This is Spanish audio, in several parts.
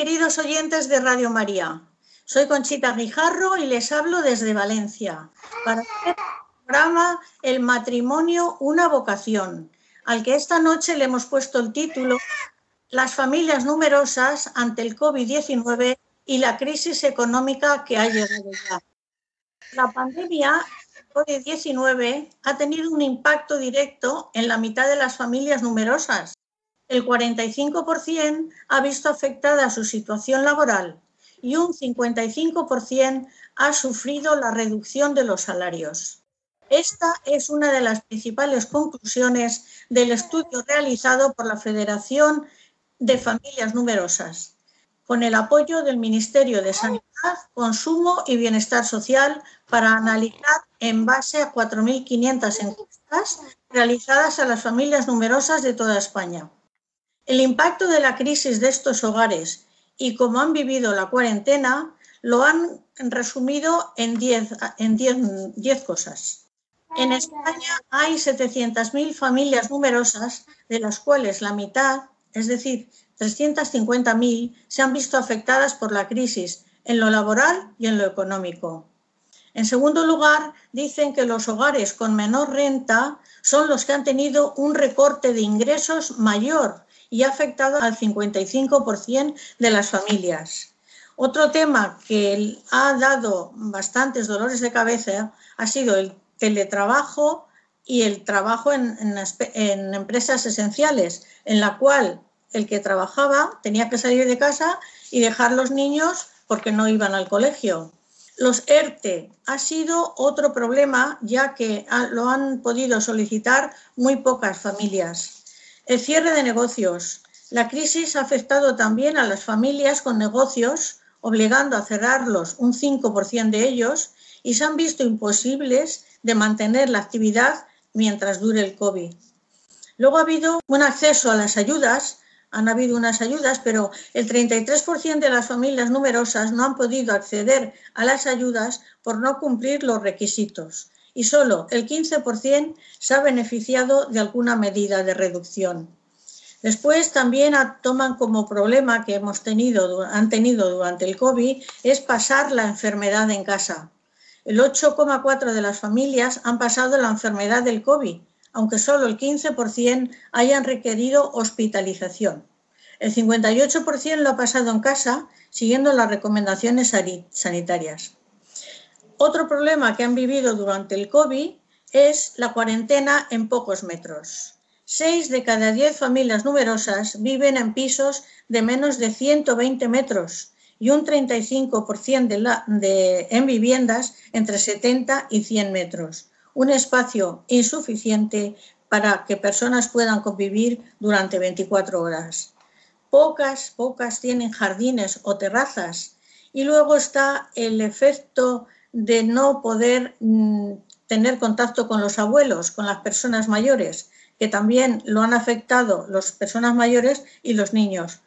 queridos oyentes de Radio María. Soy Conchita Guijarro y les hablo desde Valencia para el programa El matrimonio, una vocación, al que esta noche le hemos puesto el título Las familias numerosas ante el COVID-19 y la crisis económica que ha llegado ya. La pandemia COVID-19 ha tenido un impacto directo en la mitad de las familias numerosas el 45% ha visto afectada su situación laboral y un 55% ha sufrido la reducción de los salarios. Esta es una de las principales conclusiones del estudio realizado por la Federación de Familias Numerosas, con el apoyo del Ministerio de Sanidad, Consumo y Bienestar Social para analizar en base a 4.500 encuestas realizadas a las familias numerosas de toda España. El impacto de la crisis de estos hogares y cómo han vivido la cuarentena lo han resumido en 10 en diez, diez cosas. En España hay 700.000 familias numerosas, de las cuales la mitad, es decir, 350.000, se han visto afectadas por la crisis en lo laboral y en lo económico. En segundo lugar, dicen que los hogares con menor renta son los que han tenido un recorte de ingresos mayor y ha afectado al 55% de las familias. Otro tema que ha dado bastantes dolores de cabeza ha sido el teletrabajo y el trabajo en, en, empresas esenciales, en la cual el que trabajaba tenía que salir de casa y dejar los niños porque no iban al colegio. Los ERTE ha sido otro problema ya que lo han podido solicitar muy pocas familias. El cierre de negocios. La crisis ha afectado también a las familias con negocios, obligando a cerrarlos un 5% de ellos y se han visto imposibles de mantener la actividad mientras dure el COVID. Luego ha habido un acceso a las ayudas, han habido unas ayudas, pero el 33% de las familias numerosas no han podido acceder a las ayudas por no cumplir los requisitos y solo el 15% se ha beneficiado de alguna medida de reducción. Después también toman como problema que hemos tenido, han tenido durante el COVID es pasar la enfermedad en casa. El 8,4% de las familias han pasado la enfermedad del COVID, aunque solo el 15% hayan requerido hospitalización. El 58% lo ha pasado en casa siguiendo las recomendaciones sanitarias. Otro problema que han vivido durante el COVID es la cuarentena en pocos metros. Seis de cada diez familias numerosas viven en pisos de menos de 120 metros y un 35% de la, de, en viviendas entre 70 y 100 metros. Un espacio insuficiente para que personas puedan convivir durante 24 horas. Pocas, pocas tienen jardines o terrazas. Y luego está el efecto de no poder mm, tener contacto con los abuelos, con las personas mayores, que también lo han afectado las personas mayores y los niños.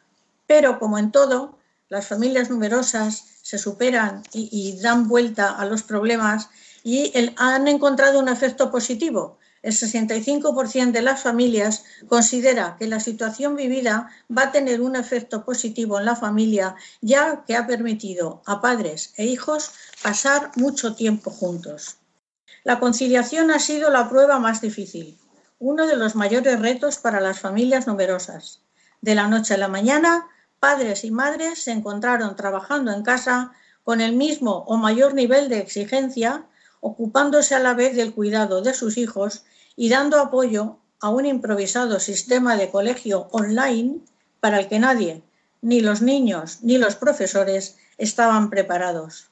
Pero como en todo, las familias numerosas se superan y, dan vuelta a los problemas y han encontrado un efecto positivo. El 65% de las familias considera que la situación vivida va a tener un efecto positivo en la familia, ya que ha permitido a padres e hijos pasar mucho tiempo juntos. La conciliación ha sido la prueba más difícil, uno de los mayores retos para las familias numerosas. De la noche a la mañana, padres y madres se encontraron trabajando en casa con el mismo o mayor nivel de exigencia, ocupándose a la vez del cuidado de sus hijos y dando apoyo a un improvisado sistema de colegio online para el que nadie, ni los niños ni los profesores, estaban preparados.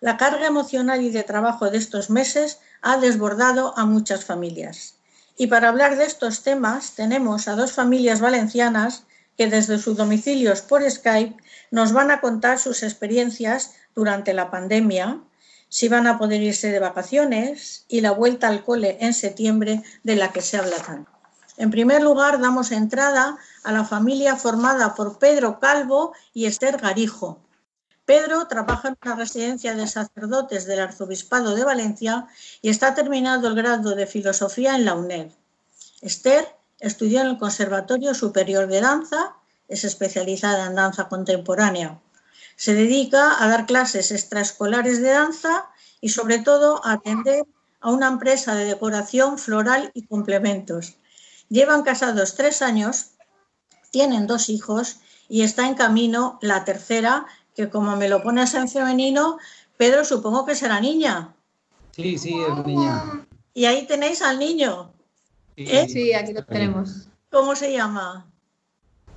La carga emocional y de trabajo de estos meses ha desbordado a muchas familias. Y para hablar de estos temas tenemos a dos familias valencianas que desde sus domicilios por Skype nos van a contar sus experiencias durante la pandemia, si van a poder irse de vacaciones y la vuelta al cole en septiembre de la que se habla tanto. En primer lugar, damos entrada a la familia formada por Pedro Calvo y Esther Garijo. Pedro trabaja en una residencia de sacerdotes del Arzobispado de Valencia y está terminando el grado de Filosofía en la UNED. Esther Estudió en el Conservatorio Superior de Danza, es especializada en danza contemporánea. Se dedica a dar clases extraescolares de danza y sobre todo a atender a una empresa de decoración floral y complementos. Llevan casados tres años, tienen dos hijos y está en camino la tercera, que como me lo pones en femenino, Pedro, supongo que será niña. Sí, sí, es niña. Y ahí tenéis al niño. ¿Eh? Sí, aquí lo tenemos. ¿Cómo se llama?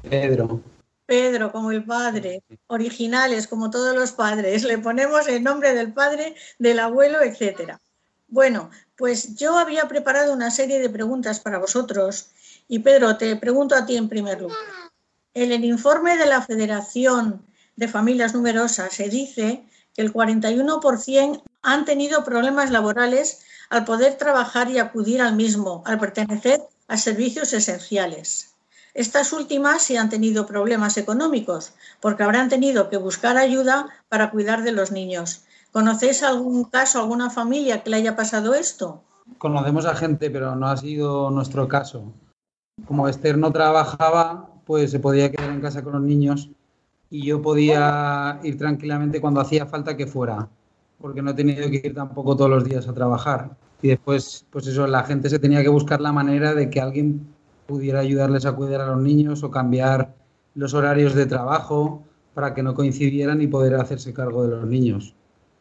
Pedro. Pedro, como el padre, originales, como todos los padres. Le ponemos el nombre del padre, del abuelo, etc. Bueno, pues yo había preparado una serie de preguntas para vosotros y Pedro, te pregunto a ti en primer lugar. En el informe de la Federación de Familias Numerosas se dice que el 41% han tenido problemas laborales al poder trabajar y acudir al mismo, al pertenecer a servicios esenciales. Estas últimas sí han tenido problemas económicos, porque habrán tenido que buscar ayuda para cuidar de los niños. ¿Conocéis algún caso, alguna familia que le haya pasado esto? Conocemos a gente, pero no ha sido nuestro caso. Como Esther no trabajaba, pues se podía quedar en casa con los niños y yo podía ir tranquilamente cuando hacía falta que fuera porque no he tenido que ir tampoco todos los días a trabajar. Y después, pues eso, la gente se tenía que buscar la manera de que alguien pudiera ayudarles a cuidar a los niños o cambiar los horarios de trabajo para que no coincidieran y poder hacerse cargo de los niños.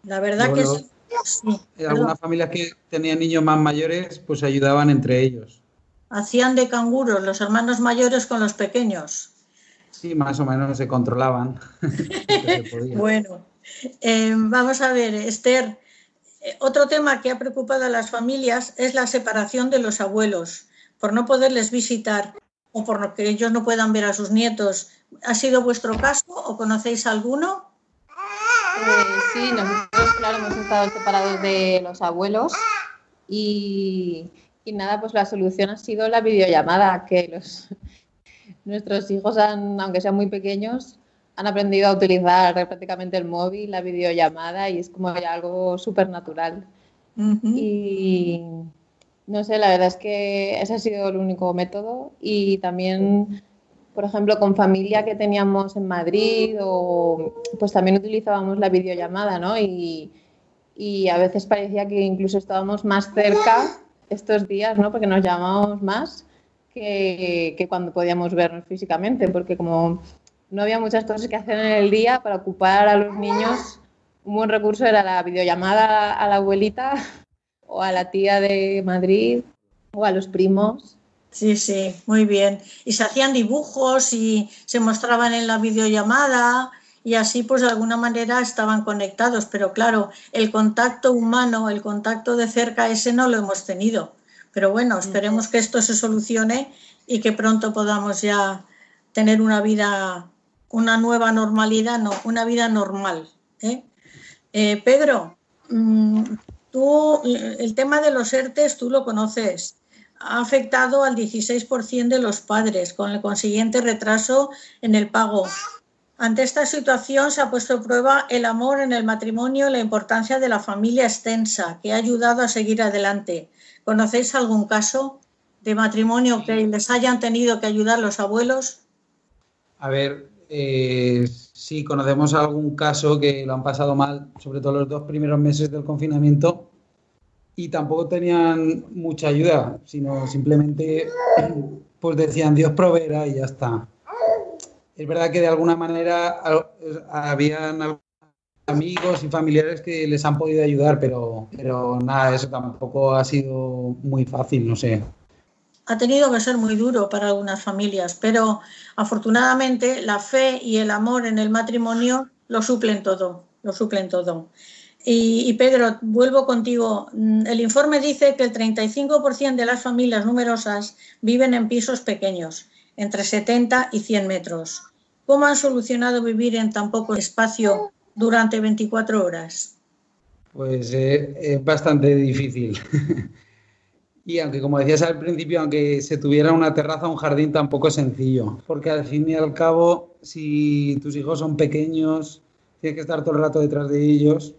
La verdad que sí. Algunas familias que tenían niños más mayores, pues ayudaban entre ellos. Hacían de canguros los hermanos mayores con los pequeños. Sí, más o menos se controlaban. bueno, eh, vamos a ver, Esther, eh, otro tema que ha preocupado a las familias es la separación de los abuelos, por no poderles visitar o por que ellos no puedan ver a sus nietos. ¿Ha sido vuestro caso o conocéis alguno? Eh, sí, nosotros, claro, hemos estado separados de los abuelos y, y, nada, pues la solución ha sido la videollamada, que los, nuestros hijos, han, aunque sean muy pequeños, han aprendido a utilizar prácticamente el móvil, la videollamada y es como algo súper natural. Y no sé, la verdad es que ese ha sido el único método y también, por ejemplo, con familia que teníamos en Madrid o pues también utilizábamos la videollamada, ¿no? Y, y a veces parecía que incluso estábamos más cerca estos días, ¿no? Porque nos llamábamos más que, que cuando podíamos vernos físicamente, porque como no había muchas cosas que hacer en el día para ocupar a los niños. Un buen recurso era la videollamada a la abuelita o a la tía de Madrid o a los primos. Sí, sí, muy bien. Y se hacían dibujos y se mostraban en la videollamada y así pues de alguna manera estaban conectados. Pero claro, el contacto humano, el contacto de cerca, ese no lo hemos tenido. Pero bueno, esperemos que esto se solucione y que pronto podamos ya tener una vida una nueva normalidad, no, una vida normal. ¿eh? Eh, Pedro, mm, tú, el tema de los ERTES tú lo conoces. ha afectado al 16% de los padres, con el consiguiente retraso en el pago. Ante esta situación se ha puesto a prueba el amor en el matrimonio y la importancia de la familia extensa, que ha ayudado a seguir adelante. ¿Conocéis algún caso de matrimonio que les hayan tenido que ayudar los abuelos? A ver, eh, sí, conocemos algún caso que lo han pasado mal, sobre todo los dos primeros meses del confinamiento, y tampoco tenían mucha ayuda, sino simplemente pues decían Dios proveerá y ya está. Es verdad que de alguna manera habían amigos y familiares que les han podido ayudar, pero, pero nada, eso tampoco ha sido muy fácil, no sé. Ha tenido que ser muy duro para algunas familias, pero afortunadamente la fe y el amor en el matrimonio lo suplen todo, lo suplen todo. Y, Pedro, vuelvo contigo. Mm, el informe dice que el 35% de las familias numerosas viven en pisos pequeños, entre 70 y 100 metros. ¿Cómo han solucionado vivir en tan poco espacio durante 24 horas? Pues eh, es bastante difícil. y aunque, como decías al principio, aunque se tuviera una terraza un jardín, tampoco es sencillo. Porque al fin y al cabo, si tus hijos son pequeños, tienes que estar todo el rato detrás de ellos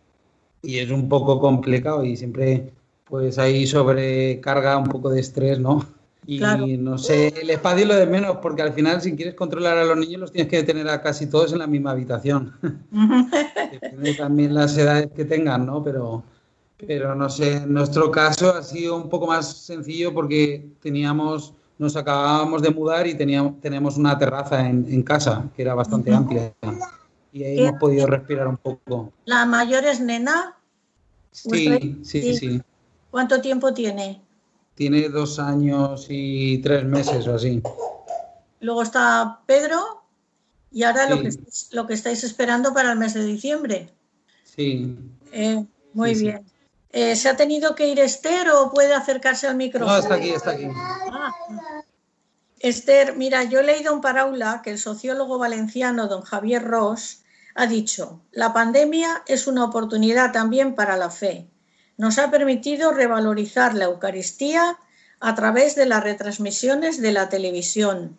y es un poco complicado y siempre pues ahí sobrecarga un poco de estrés, ¿no? Y no sé, el espacio lo de menos, porque al final si quieres controlar a los niños los tienes que tener a casi todos en la misma habitación. Depende también las edades que tengan, ¿no? Pero, pero no sé, en nuestro caso ha sido un poco más sencillo porque teníamos, nos acabábamos de mudar y teníamos, tenemos una terraza en, en casa que era bastante amplia y ahí hemos podido respirar un poco. ¿La mayor es nena? Sí, sí, sí, ¿Cuánto tiempo tiene? Tiene dos años y tres meses o así. Luego está Pedro y ahora lo, que, lo que estáis esperando para el mes de diciembre. Sí. Eh, muy bien. Eh, ¿Se ha tenido que ir Esther o puede acercarse al micrófono? No, está aquí, está aquí. Ah. Esther, mira, yo he leído un paraula que el sociólogo valenciano don Javier Ross ha dicho, la pandemia es una oportunidad también para la fe. Nos ha permitido revalorizar la Eucaristía a través de las retransmisiones de la televisión.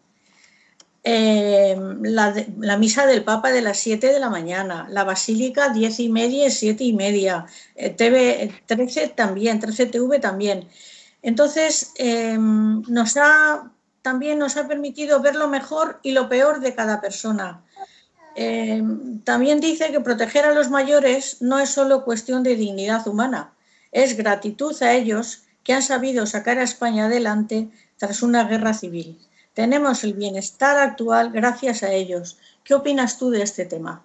Em, la, misa del Papa de las 7 de la mañana, la Basílica 10 y media y 7 y media, eh, TV 13 también, 13 TV también. Entonces, em, nos ha, también nos ha permitido ver lo mejor y lo peor de cada persona. Eh, también dice que proteger a los mayores no es solo cuestión de dignidad humana, es gratitud a ellos que han sabido sacar a España adelante tras una guerra civil. Tenemos el bienestar actual gracias a ellos. ¿Qué opinas tú de este tema?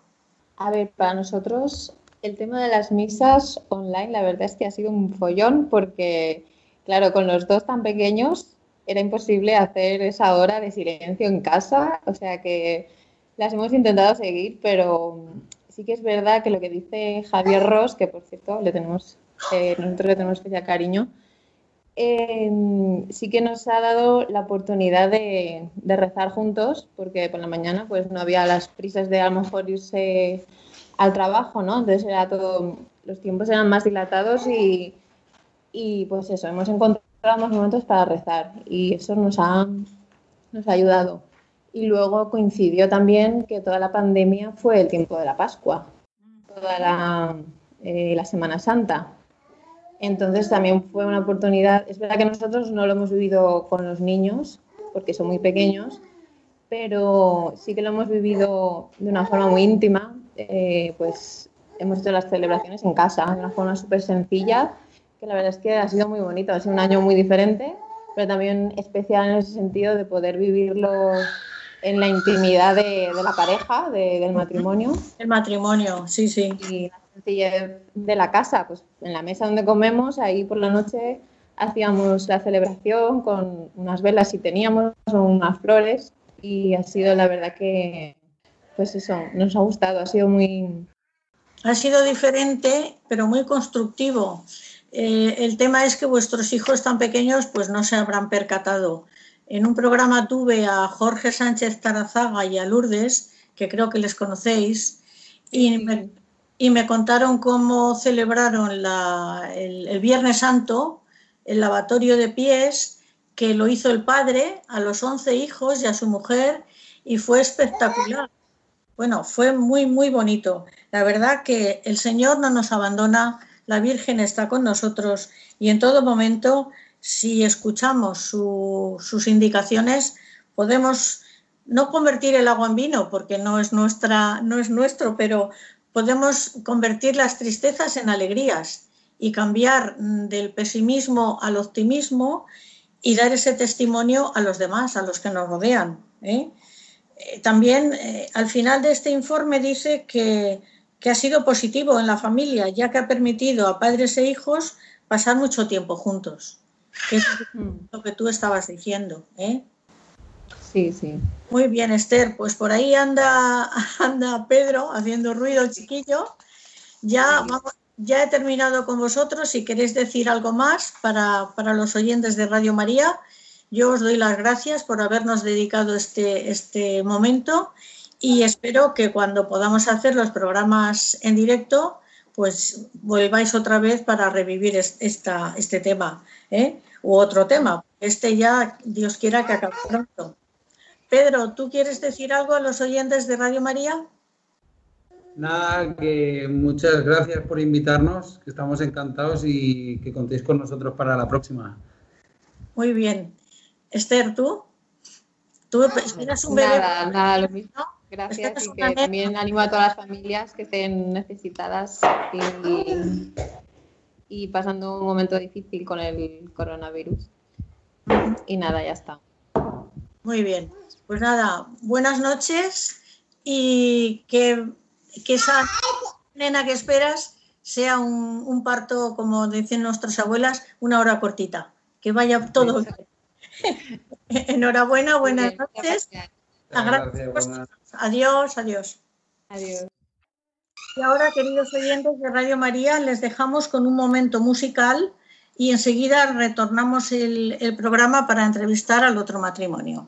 A ver, para nosotros el tema de las misas online, la verdad es que ha sido un follón porque, claro, con los dos tan pequeños era imposible hacer esa hora de silencio en casa, o sea que las hemos intentado seguir, pero sí que es verdad que lo que dice Javier Ross, que por cierto le tenemos, eh, nosotros le tenemos especial cariño, em, sí que nos ha dado la oportunidad de, rezar juntos, porque por la mañana pues no había las prisas de a lo mejor irse al trabajo, ¿no? Entonces era todo, los tiempos eran más dilatados y, y pues eso, hemos encontrado más momentos para rezar y eso nos ha, nos ha ayudado. Y luego coincidió también que toda la pandemia fue el tiempo de la Pascua, toda la, eh, la Semana Santa. Entonces también fue una oportunidad. Es verdad que nosotros no lo hemos vivido con los niños, porque son muy pequeños, pero sí que lo hemos vivido de una forma muy íntima. Eh, pues hemos hecho las celebraciones en casa, de una forma súper sencilla, que la verdad es que ha sido muy bonito. Ha sido un año muy diferente, pero también especial en ese sentido de poder vivirlo en la intimidad de, la pareja, del matrimonio. El matrimonio, sí, sí. Y la sencillez de la casa, pues en la mesa donde comemos, ahí por la noche hacíamos la celebración con unas velas si teníamos, o unas flores, y ha sido la verdad que, pues eso, nos ha gustado, ha sido muy... Ha sido diferente, pero muy constructivo. Eh, el tema es que vuestros hijos tan pequeños pues no se habrán percatado en un programa tuve a Jorge Sánchez Tarazaga y a Lourdes, que creo que les conocéis, y me, contaron cómo celebraron el, Viernes Santo, el lavatorio de pies, que lo hizo el padre a los 11 hijos y a su mujer y fue espectacular. Bueno, fue muy, muy bonito. La verdad que el Señor no nos abandona, la Virgen está con nosotros y en todo momento, si escuchamos sus indicaciones, podemos no convertir el agua en vino, porque no es, nuestra, no es nuestro, pero podemos convertir las tristezas en alegrías y cambiar mm, del pesimismo al optimismo y dar ese testimonio a los demás, a los que nos rodean. ¿eh? Eh, también eh, al final de este informe dice que, ha sido positivo en la familia, ya que ha permitido a padres e hijos pasar mucho tiempo juntos. es lo que tú estabas diciendo. Sí, sí. Muy bien, Esther. Pues por ahí anda, anda Pedro haciendo ruido, chiquillo. Ya, ya he terminado con vosotros. Si queréis decir algo más para, para los oyentes de Radio María, yo os doy las gracias por habernos dedicado este, este momento y espero que cuando podamos hacer los programas en directo, pues volváis otra vez para revivir esta, este tema ¿eh? u otro tema. Este ya, Dios quiera que acabe pronto. Pedro, ¿tú quieres decir algo a los oyentes de Radio María? Nada, que muchas gracias por invitarnos, que estamos encantados y que contéis con nosotros para la próxima. Muy bien. Esther, ¿tú? ¿Tú esperas un bebé? Nada, nada, lo mismo. Gracias y que también animo a todas las familias que estén necesitadas y, pasando un momento difícil con el coronavirus. Y nada, ya está. Muy bien. Pues nada, buenas noches y que, esa nena que esperas sea un, un, parto, como dicen nuestras abuelas, una hora cortita. Que vaya todo bien. Enhorabuena, buenas noches. Adiós, adiós. Adiós. Y ahora, queridos oyentes de Radio María, les dejamos con un momento musical y enseguida retornamos el, el programa para entrevistar al otro matrimonio.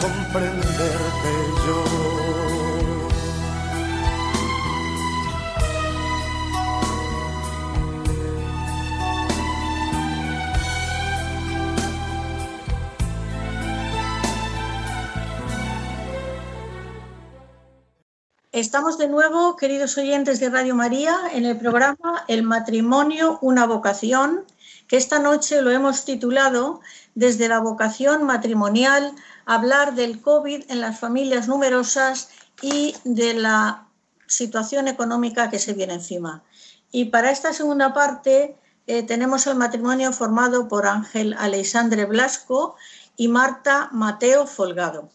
comprenderte yo. Estamos de nuevo, queridos oyentes de Radio María, en el programa El matrimonio, una vocación, que esta noche lo hemos titulado desde la vocación matrimonial, hablar del COVID en las familias numerosas y de la situación económica que se viene encima. Y para esta segunda parte eh, tenemos el matrimonio formado por Ángel Alexandre Blasco y Marta Mateo Folgado.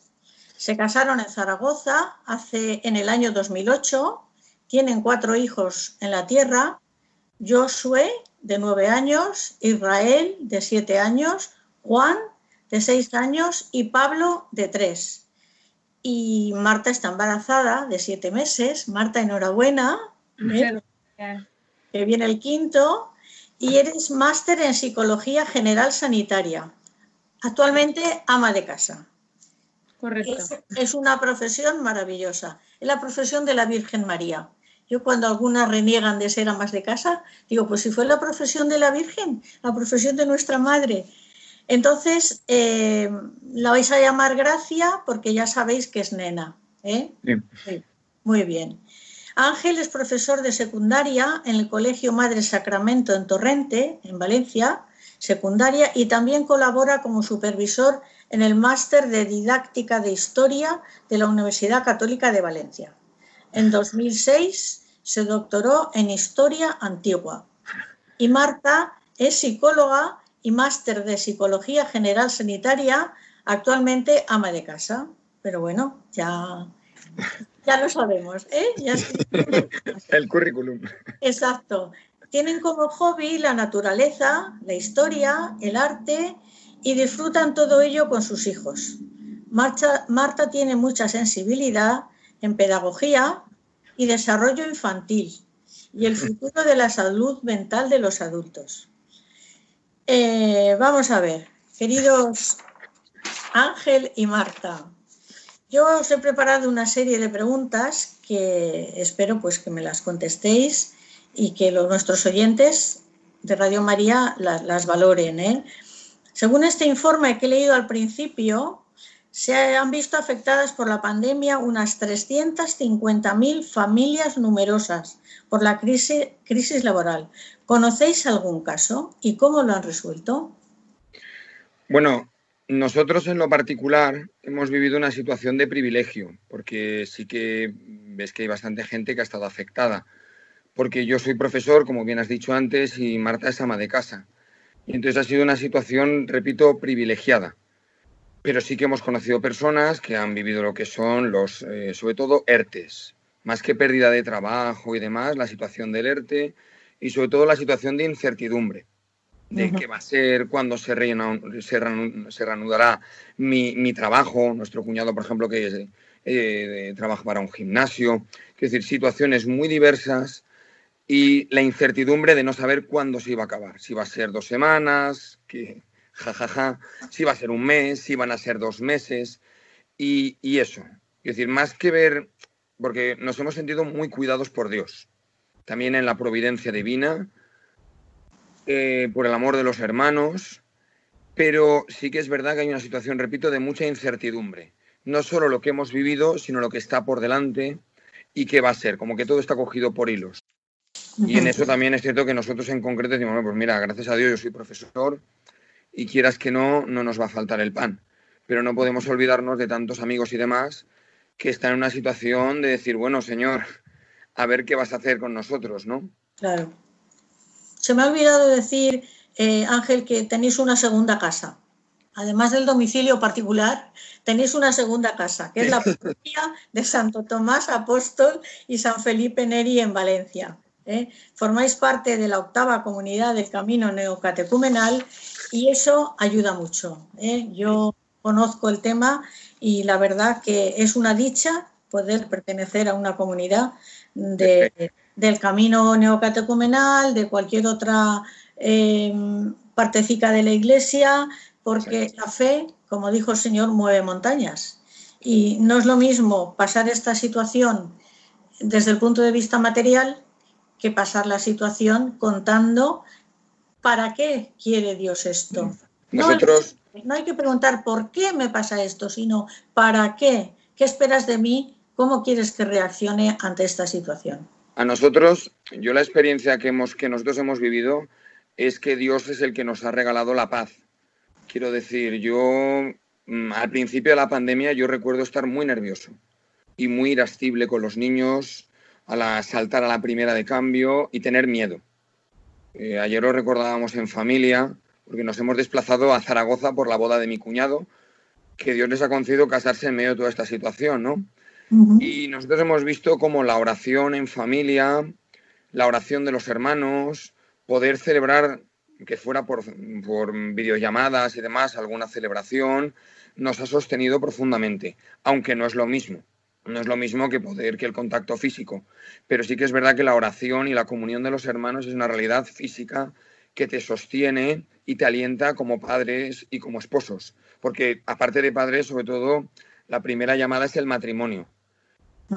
Se casaron en Zaragoza hace en el año 2008, tienen cuatro hijos en la tierra, Josué de nueve años, Israel de siete años, Juan, de seis años, y Pablo, de tres. Y Marta está embarazada, de siete meses. Marta, enhorabuena. ¿eh? Que viene el quinto. Y eres máster en Psicología General Sanitaria. Actualmente ama de casa. Correcto. Es, es una profesión maravillosa. Es la profesión de la Virgen María. Yo cuando algunas reniegan de ser amas de casa, digo, pues si fue la profesión de la Virgen, la profesión de nuestra madre. Entonces, eh, la vais a llamar Gracia porque ya sabéis que es nena. ¿eh? Sí. Sí, Muy bien. Ángel es profesor de secundaria en el Colegio Madre Sacramento en Torrente, en Valencia, secundaria, y también colabora como supervisor en el máster de didáctica de historia de la Universidad Católica de Valencia. En 2006 se doctoró en Historia Antigua. Y Marta es psicóloga y máster de Psicología General Sanitaria, actualmente ama de casa. Pero bueno, ya, ya lo sabemos. ¿eh? Ya El currículum. Exacto. Tienen como hobby la naturaleza, la historia, el arte y disfrutan todo ello con sus hijos. Marcha- Marta tiene mucha sensibilidad en pedagogía y desarrollo infantil y el futuro de la salud mental de los adultos. Eh, vamos a ver, queridos Ángel y Marta, yo os he preparado una serie de preguntas que espero pues que me las contestéis y que los, nuestros oyentes de Radio María las, valoren. ¿eh? Según este informe que he leído al principio, se han visto afectadas por la pandemia unas 350.000 familias numerosas por la crisis laboral. ¿Conocéis algún caso y cómo lo han resuelto? Bueno, nosotros en lo particular hemos vivido una situación de privilegio, porque sí que ves que hay bastante gente que ha estado afectada. Porque yo soy profesor, como bien has dicho antes, y Marta es ama de casa. Y entonces ha sido una situación, repito, privilegiada. Pero sí que hemos conocido personas que han vivido lo que son los, eh, sobre todo, ERTES. Más que pérdida de trabajo y demás, la situación del ERTE y sobre todo la situación de incertidumbre de Ujú. qué va a ser, cuándo se, reina- se, reanu- se reanudará mi, mi trabajo. Nuestro cuñado, por ejemplo, que eh, trabaja para un gimnasio. Es decir, situaciones muy diversas y la incertidumbre de no saber cuándo se iba a acabar. Si va a ser dos semanas, que jajaja, si va a ser un mes, si van a ser dos meses y, y eso. Es decir, más que ver, porque nos hemos sentido muy cuidados por Dios, también en la providencia divina, eh, por el amor de los hermanos, pero sí que es verdad que hay una situación, repito, de mucha incertidumbre. No solo lo que hemos vivido, sino lo que está por delante y qué va a ser, como que todo está cogido por hilos. Y en eso también es cierto que nosotros en concreto decimos, "Bueno, pues mira, gracias a Dios yo soy profesor y quieras que no, no nos va a faltar el pan. Pero no podemos olvidarnos de tantos amigos y demás que están en una situación de decir, bueno, señor, a ver qué vas a hacer con nosotros, ¿no? Claro. Se me ha olvidado decir, eh, Ángel, que tenéis una segunda casa. Además del domicilio particular, tenéis una segunda casa, que es la parroquia de Santo Tomás Apóstol y San Felipe Neri en Valencia. ¿eh? Formáis parte de la octava comunidad del Camino Neocatecumenal y eso ayuda mucho. ¿eh? Yo conozco el tema y la verdad que es una dicha poder pertenecer a una comunidad de, del camino neocatecumenal, de cualquier otra eh, partecica de la iglesia, porque la fe, como dijo el Señor, mueve montañas. Y no es lo mismo pasar esta situación desde el punto de vista material que pasar la situación contando para qué quiere Dios esto. Nosotros, no hay que preguntar por qué me pasa esto, sino para qué. ¿Qué esperas de mí? ¿Cómo quieres que reaccione ante esta situación? a nosotros, yo la experiencia que, hemos, que nosotros hemos vivido es que Dios es el que nos ha regalado la paz. Quiero decir, yo mm, al principio de la pandemia yo recuerdo estar muy nervioso y muy irascible con los niños, a la, saltar a la primera de cambio y tener miedo. Eh, ayer lo recordábamos en familia, porque nos hemos desplazado a Zaragoza por la boda de mi cuñado, que Dios les ha concedido casarse en medio de toda esta situación, ¿no? Y nosotros hemos visto como la oración en familia, la oración de los hermanos, poder celebrar que fuera por, por videollamadas y demás, alguna celebración, nos ha sostenido profundamente, aunque no es lo mismo. No es lo mismo que poder que el contacto físico, pero sí que es verdad que la oración y la comunión de los hermanos es una realidad física que te sostiene y te alienta como padres y como esposos. Porque aparte de padres, sobre todo, la primera llamada es el matrimonio.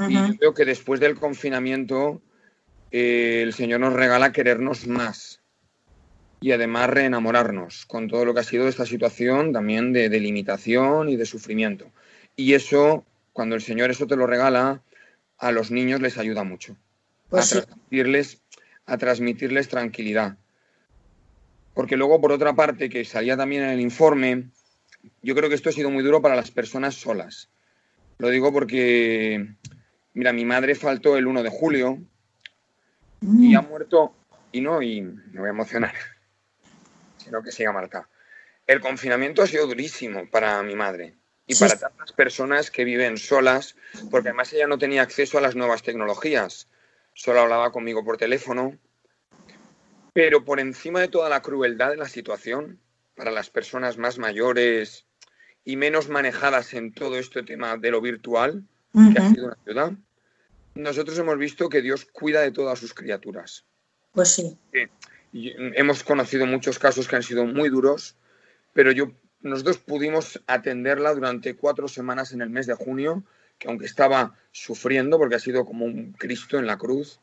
Y yo creo que después del confinamiento, eh, el Señor nos regala querernos más y además reenamorarnos con todo lo que ha sido esta situación también de, de limitación y de sufrimiento. Y eso, cuando el Señor eso te lo regala, a los niños les ayuda mucho. Pues a, transmitirles, a transmitirles tranquilidad. Porque luego, por otra parte, que salía también en el informe, yo creo que esto ha sido muy duro para las personas solas. Lo digo porque, mira, mi madre faltó el 1 de julio y ha muerto, y no, y me voy a emocionar, sino que siga marcado. El confinamiento ha sido durísimo para mi madre y Sí. para tantas personas que viven solas, porque además ella no tenía acceso a las nuevas tecnologías, solo hablaba conmigo por teléfono. Pero por encima de toda la crueldad de la situación, para las personas más mayores y menos manejadas en todo este tema de lo virtual, que ha sido una ayuda, nosotros hemos visto que Dios cuida de todas sus criaturas. Pues sí. Y hemos conocido muchos casos que han sido muy duros, pero yo, nosotros pudimos atenderla durante cuatro semanas en el mes de junio, que aunque estaba sufriendo, porque ha sido como un Cristo en la cruz,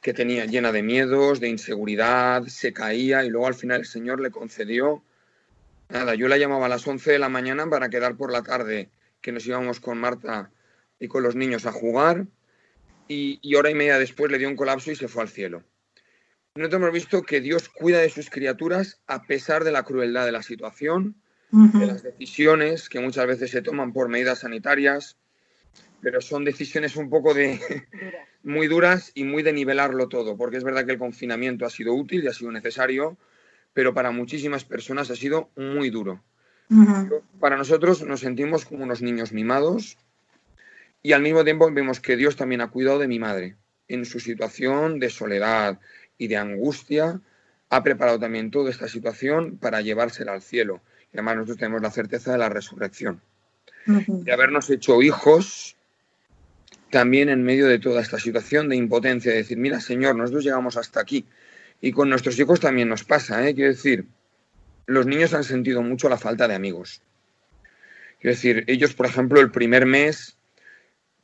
que tenía llena de miedos, de inseguridad, se caía y luego al final el Señor le concedió. Nada, yo la llamaba a las 11 de la mañana para quedar por la tarde, que nos íbamos con Marta y con los niños a jugar, y, y hora y media después le dio un colapso y se fue al cielo. Nosotros hemos visto que Dios cuida de sus criaturas a pesar de la crueldad de la situación, de las decisiones que muchas veces se toman por medidas sanitarias, pero son decisiones un poco de muy duras y muy de nivelarlo todo, porque es verdad que el confinamiento ha sido útil y ha sido necesario, pero para muchísimas personas ha sido muy duro. Para nosotros nos sentimos como unos niños mimados y al mismo tiempo vemos que Dios también ha cuidado de mi madre en su situación de soledad y de angustia. Ha preparado también toda esta situación para llevársela al cielo. Y además nosotros tenemos la certeza de la resurrección, de habernos hecho hijos también en medio de toda esta situación de impotencia, de decir, mira Señor, nosotros llegamos hasta aquí. Y con nuestros hijos también nos pasa, ¿eh? quiero decir, los niños han sentido mucho la falta de amigos. Quiero decir, ellos, por ejemplo, el primer mes,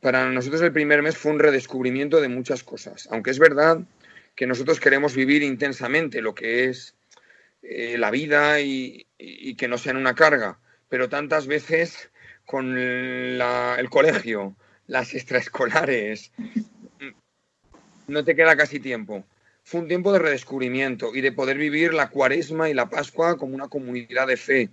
para nosotros el primer mes fue un redescubrimiento de muchas cosas, aunque es verdad que nosotros queremos vivir intensamente lo que es eh, la vida y, que no sean una carga, pero tantas veces con la- el colegio, las extraescolares, no te queda casi tiempo. Fue un tiempo de redescubrimiento y de poder vivir la cuaresma y la pascua como una comunidad de fe.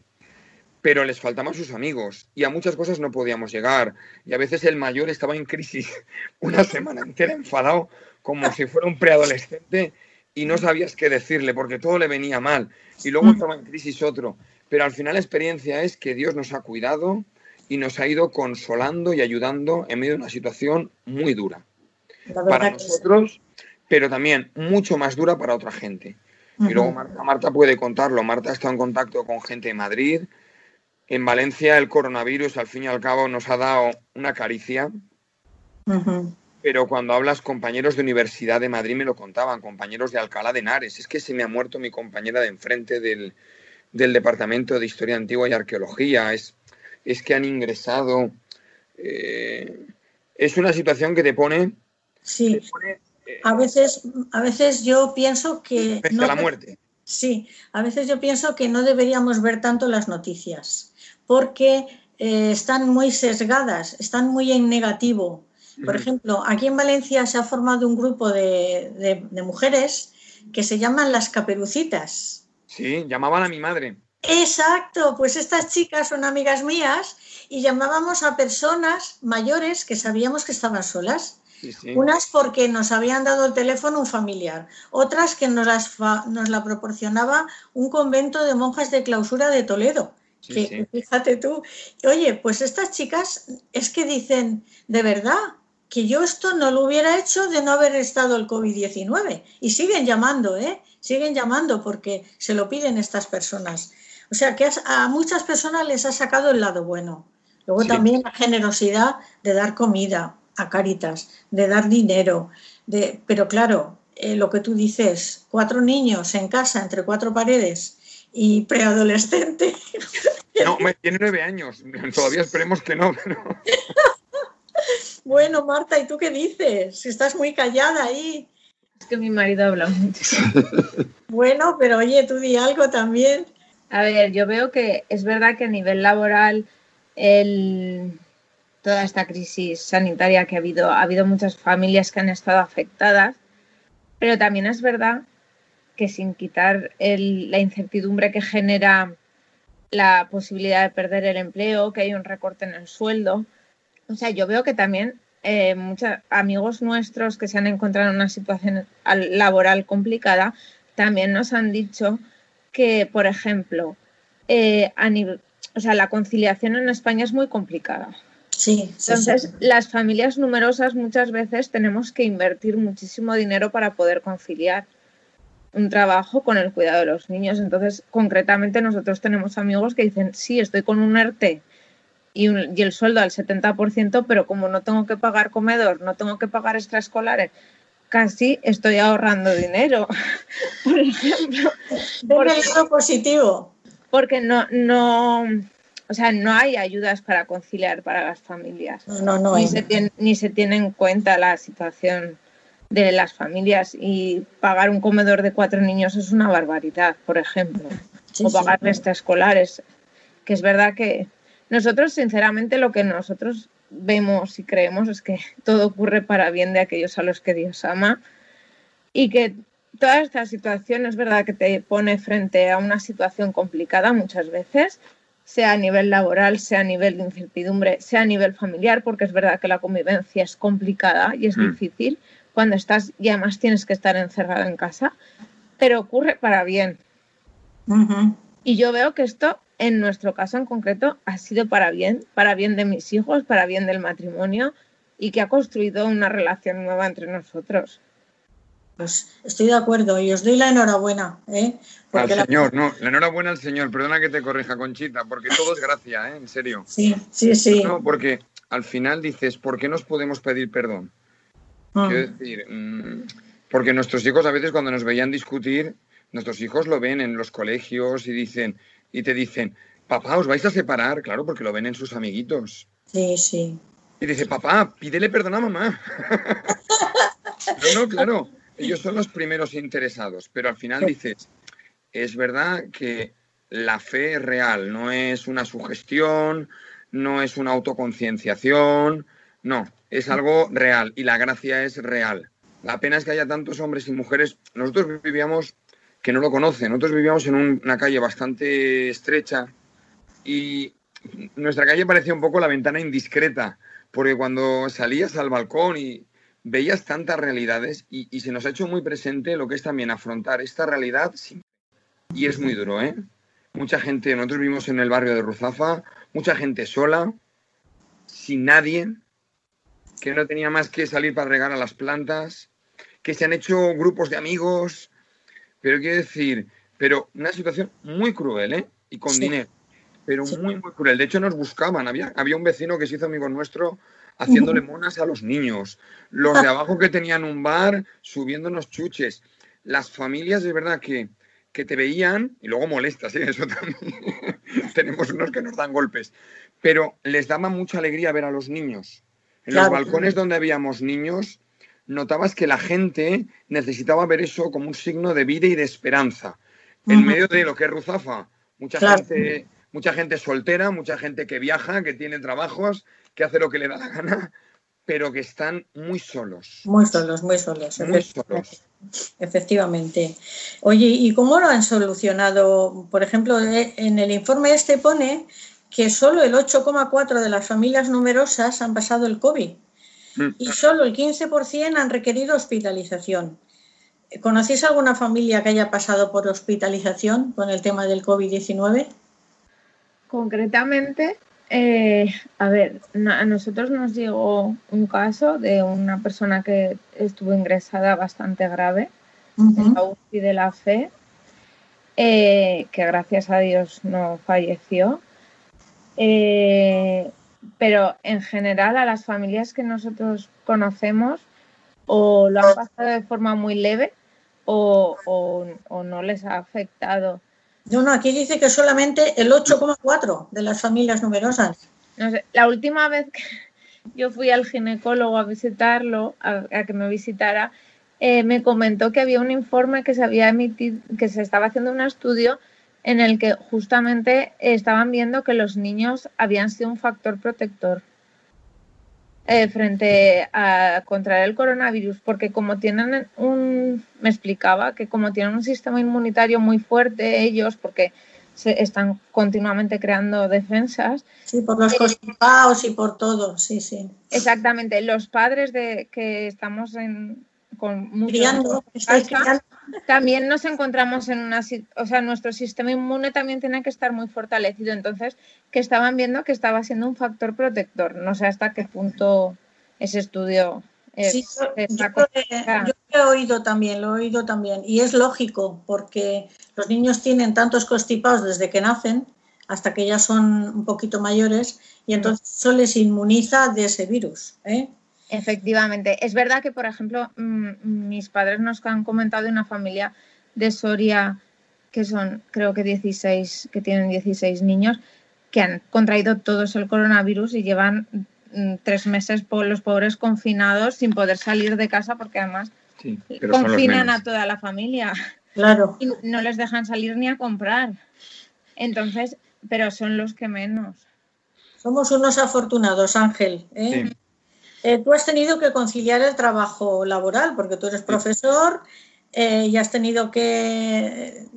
Pero les faltaban sus amigos y a muchas cosas no podíamos llegar. Y a veces el mayor estaba en crisis una semana entera enfadado como si fuera un preadolescente y no sabías qué decirle porque todo le venía mal. Y luego estaba en crisis otro. Pero al final la experiencia es que Dios nos ha cuidado y nos ha ido consolando y ayudando en medio de una situación muy dura para nosotros, pero también mucho más dura para otra gente. Y luego. Marta, Marta puede contarlo. Marta estado en contacto con gente de Madrid. En Valencia el coronavirus al fin y al cabo nos ha dado una caricia, pero cuando hablas compañeros de Universidad de Madrid me lo contaban, compañeros de Alcalá de Henares. Es que se me ha muerto mi compañera de enfrente del, del Departamento de Historia Antigua y Arqueología. Es, es que han ingresado. eh, es una situación que te pone, Sí, te pone eh, a veces, a veces yo pienso que no a la muerte. Sí, a veces yo pienso que no deberíamos ver tanto las noticias, porque eh, están muy sesgadas, están muy en negativo. Por ejemplo, aquí en Valencia se ha formado un grupo de, de- de mujeres que se llaman las caperucitas. Sí, llamaban a mi madre. Exacto, pues estas chicas son amigas mías y llamábamos a personas mayores que sabíamos que estaban solas. Sí, sí. Unas porque nos habían dado el teléfono un familiar, otras que nos, las fa- nos la proporcionaba un convento de monjas de clausura de Toledo. Sí, que fíjate tú, oye, pues estas chicas es que dicen, de verdad, que yo esto no lo hubiera hecho de no haber estado el COVID-19. Y siguen llamando, ¿eh? siguen llamando porque se lo piden estas personas. O sea que a muchas personas les ha sacado el lado bueno. Luego también la generosidad de dar comida a Caritas, de dar dinero, de, pero claro, eh, lo que tú dices, cuatro niños en casa entre cuatro paredes y preadolescente. No, tiene nueve años, todavía esperemos que no. Bueno, Marta, ¿y tú qué dices? Si estás muy callada ahí. Es que mi marido habla mucho. bueno, pero oye, tú di algo también. A ver, yo veo que es verdad que a nivel laboral el, toda esta crisis sanitaria que ha habido, ha habido muchas familias que han estado afectadas, pero también es verdad que sin quitar la incertidumbre que genera la posibilidad de perder el empleo, que hay un recorte en el sueldo, o sea, yo veo que también eh, muchos amigos nuestros que se han encontrado en una situación laboral complicada también nos han dicho que, por ejemplo, eh, o sea, la conciliación en España es muy complicada. Sí, Entonces, las familias numerosas muchas veces tenemos que invertir muchísimo dinero para poder conciliar un trabajo con el cuidado de los niños. Entonces, concretamente, nosotros tenemos amigos que dicen, sí, estoy con un ERTE y, el sueldo al 70%, pero como no tengo que pagar comedor, no tengo que pagar extraescolares, casi estoy ahorrando dinero, por ejemplo. Por el lado positivo. Porque no, no, o sea, no hay ayudas para conciliar para las familias. No, no, ni, se tiene, ni se tiene en cuenta la situación de las familias. Y pagar un comedor de cuatro niños es una barbaridad, por ejemplo. o pagar extraescolares, que es verdad que nosotros, sinceramente, lo que nosotros vemos y creemos es que todo ocurre para bien de aquellos a los que Dios ama. Y que toda esta situación es verdad que te pone frente a una situación complicada muchas veces, sea a nivel laboral, sea a nivel de incertidumbre, sea a nivel familiar, porque es verdad que la convivencia es complicada y es mm. difícil cuando estás y además tienes que estar encerrado en casa, pero ocurre para bien. Y yo veo que esto en nuestro caso en concreto ha sido para bien, para bien de mis hijos, para bien del matrimonio y que ha construido una relación nueva entre nosotros. Pues estoy de acuerdo y os doy la enhorabuena. ¿eh? al Señor, no, la enhorabuena al Señor. Perdona que te corrija, Conchita, porque todo es gracia, ¿eh? en serio. Sí, sí, sí. No, porque al final dices, ¿por qué nos podemos pedir perdón? Ah. Quiero decir, mm, porque nuestros hijos a veces cuando nos veían discutir, nuestros hijos lo ven en los colegios y dicen, y te dicen, papá, os vais a separar, claro, porque lo ven en sus amiguitos. Sí, sí. Y dice, papá, pídele perdón a mamá. no, no, claro, ellos son los primeros interesados, pero al final dices, es verdad que la fe es real, no es una sugestión, no es una autoconcienciación, no, es algo real y la gracia es real. La pena es que haya tantos hombres y mujeres. Nosotros vivíamos que no lo conocen. Nosotros vivíamos en una calle bastante estrecha y nuestra calle parecía un poco la ventana indiscreta, porque cuando salías al balcón y veías tantas realidades y, se nos ha hecho muy presente lo que es también afrontar esta realidad y es muy duro, ¿eh? Mucha gente, nosotros vivimos en el barrio de Ruzafa, mucha gente sola, sin nadie, que no tenía más que salir para regar a las plantas, que se han hecho grupos de amigos, pero quiero decir, pero una situación muy cruel, ¿eh? Y con dinero. Pero muy, muy cruel. De hecho, nos buscaban. Había, había un vecino que se hizo amigo nuestro haciéndole monas a los niños. Los de abajo que tenían un bar subiéndonos chuches. Las familias, de verdad, que, que te veían, y luego molestas, ¿eh? eso también. Tenemos unos que nos dan golpes. Pero les daba mucha alegría ver a los niños. En los balcones donde habíamos niños, notabas que la gente necesitaba ver eso como un signo de vida y de esperanza. En medio de lo que es Ruzafa, mucha gente, mucha gente soltera, mucha gente que viaja, que tiene trabajos, que hace lo que le da la gana, pero que están muy solos. Muy solos, muy solos. Muy solos. Efectivamente. Oye, ¿y cómo lo han solucionado? Por ejemplo, eh, en el informe este pone que solo el 8,4 de las familias numerosas han pasado el COVID. Mm. y solo el 15% han requerido hospitalización. ¿Conocéis alguna familia que haya pasado por hospitalización con el tema del COVID-19? Concretamente, eh, a ver, a nosotros nos llegó un caso de una persona que estuvo ingresada bastante grave en la UCI de la fe, eh, que gracias a Dios no falleció. Eh, pero en general a las familias que nosotros conocemos o lo han pasado de forma muy leve o, no les ha afectado. No, no, aquí dice que solamente el 8,4 de las familias numerosas. No sé, la última vez que yo fui al ginecólogo a visitarlo, a, que me visitara, eh, me comentó que había un informe que se había emitido, que se estaba haciendo un estudio en el que justamente estaban viendo que los niños habían sido un factor protector eh, frente a contraer el coronavirus, porque como tienen un, me explicaba que como tienen un sistema inmunitario muy fuerte ellos, porque se están continuamente creando defensas. Sí, por los constipados y por todo, sí, sí. Exactamente, los padres de que estamos en, con mucho también nos encontramos en una, o sea, nuestro sistema inmune también tiene que estar muy fortalecido, entonces que estaban viendo que estaba siendo un factor protector, no sé hasta qué punto ese estudio sí, yo, he oído también, lo he oído también. Y es lógico, porque los niños tienen tantos constipados desde que nacen hasta que ya son un poquito mayores y entonces eso les inmuniza de ese virus. ¿eh? Efectivamente. Es verdad que, por ejemplo, mm, mis padres nos han comentado de una familia de Soria que son, creo que 16, que tienen 16 niños, que han contraído todos el coronavirus y llevan mm, tres meses por los pobres confinados sin poder salir de casa porque además confinan a toda la familia. Claro. Y no les dejan salir ni a comprar. Entonces, pero son los que menos. Somos unos afortunados, Ángel. ¿eh? Eh, tú has tenido que conciliar el trabajo laboral porque tú eres profesor eh, y has tenido que